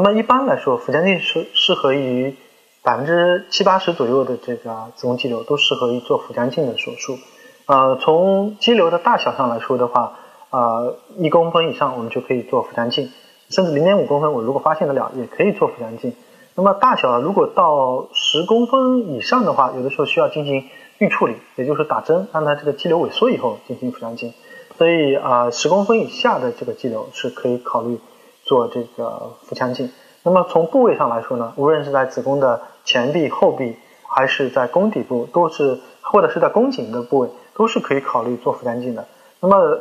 那么一般来说，腹腔镜是适合于百分之七八十左右的这个子宫肌瘤都适合于做腹腔镜的手术。呃，从肌瘤的大小上来说的话，呃，一公分以上我们就可以做腹腔镜，甚至零点五公分，我如果发现得了，也可以做腹腔镜。那么大小如果到十公分以上的话，有的时候需要进行预处理，也就是打针让它这个肌瘤萎缩以后进行腹腔镜。所以啊，十公分以下的这个肌瘤是可以考虑做这个腹腔镜。那么从部位上来说呢，无论是在子宫的前壁、后壁，还是在宫底部，都是或者是在宫颈的部位，都是可以考虑做腹腔镜的。那么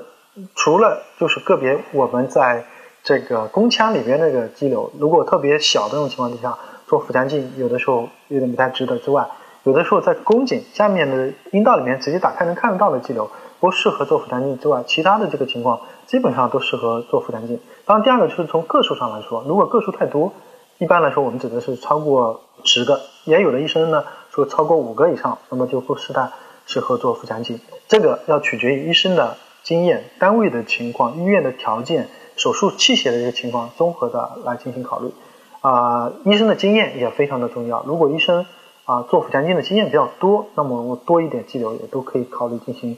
除了就是个别我们在这个宫腔里边那个肌瘤，如果特别小的那种情况之下，做腹腔镜有的时候有点不太值得之外，有的时候在宫颈下面的阴道里面直接打开能看得到的肌瘤，不适合做腹腔镜之外，其他的这个情况基本上都适合做腹腔镜。当然，第二个就是从个数上来说，如果个数太多，一般来说我们指的是超过十个，也有的医生呢说超过五个以上，那么就不适当适合做腹腔镜。这个要取决于医生的经验、单位的情况、医院的条件、手术器械的这个情况，综合的来进行考虑。啊，医生的经验也非常的重要。如果医生啊做腹腔镜的经验比较多，那么我多一点肌瘤也都可以考虑进行